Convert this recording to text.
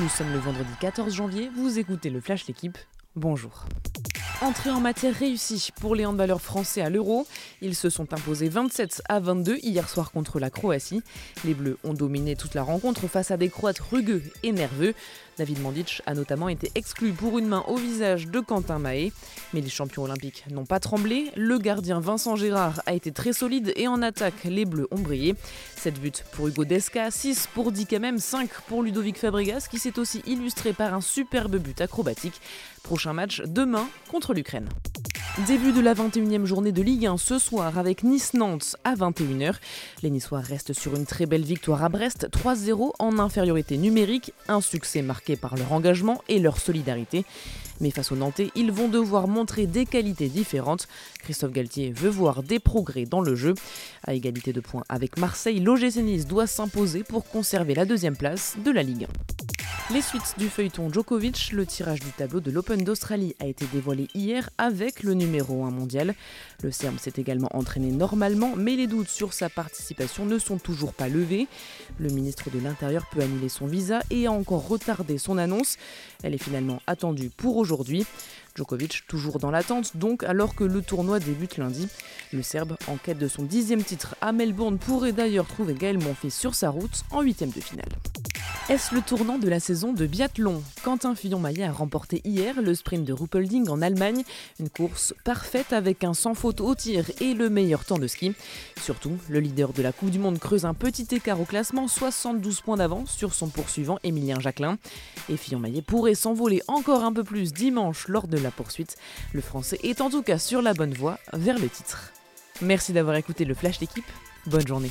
Nous sommes le vendredi 14 janvier, vous écoutez le Flash L'équipe. Bonjour. Entrée en matière réussie pour les handballeurs français à l'Euro. Ils se sont imposés 27 à 22 hier soir contre la Croatie. Les Bleus ont dominé toute la rencontre face à des Croates rugueux et nerveux. David Mandic a notamment été exclu pour une main au visage de Quentin Mahé. Mais les champions olympiques n'ont pas tremblé. Le gardien Vincent Gérard a été très solide et en attaque, les Bleus ont brillé. 7 buts pour Hugo Desca, 6 pour même 5 pour Ludovic Fabregas qui s'est aussi illustré par un superbe but acrobatique. Prochain match demain contre l'Ukraine. Début de la 21e journée de Ligue 1 ce soir avec Nice-Nantes à 21h. Les Niçois restent sur une très belle victoire à Brest, 3-0 en infériorité numérique, un succès marqué par leur engagement et leur solidarité. Mais face aux Nantais, ils vont devoir montrer des qualités différentes. Christophe Galtier veut voir des progrès dans le jeu. À égalité de points avec Marseille, l'OGC Nice doit s'imposer pour conserver la deuxième place de la Ligue 1. Les suites du feuilleton Djokovic, le tirage du tableau de l'Open d'Australie a été dévoilé hier avec le numéro 1 mondial. Le Serbe s'est également entraîné normalement, mais les doutes sur sa participation ne sont toujours pas levés. Le ministre de l'Intérieur peut annuler son visa et a encore retardé son annonce. Elle est finalement attendue pour aujourd'hui. Djokovic toujours dans l'attente donc alors que le tournoi débute lundi. Le Serbe, en quête de son dixième titre à Melbourne, pourrait d'ailleurs trouver Gaël Monfils sur sa route en huitième de finale. Est-ce le tournant de la saison de biathlon? Quentin Fillon-Maillet a remporté hier le sprint de Ruppolding en Allemagne, une course parfaite avec un sans faute au tir et le meilleur temps de ski. Surtout, le leader de la Coupe du Monde creuse un petit écart au classement, 72 points d'avance sur son poursuivant Émilien Jacquelin. Et Fillon-Maillet pourrait s'envoler encore un peu plus dimanche lors de la poursuite. Le Français est en tout cas sur la bonne voie vers le titre. Merci d'avoir écouté le Flash d'équipe. Bonne journée.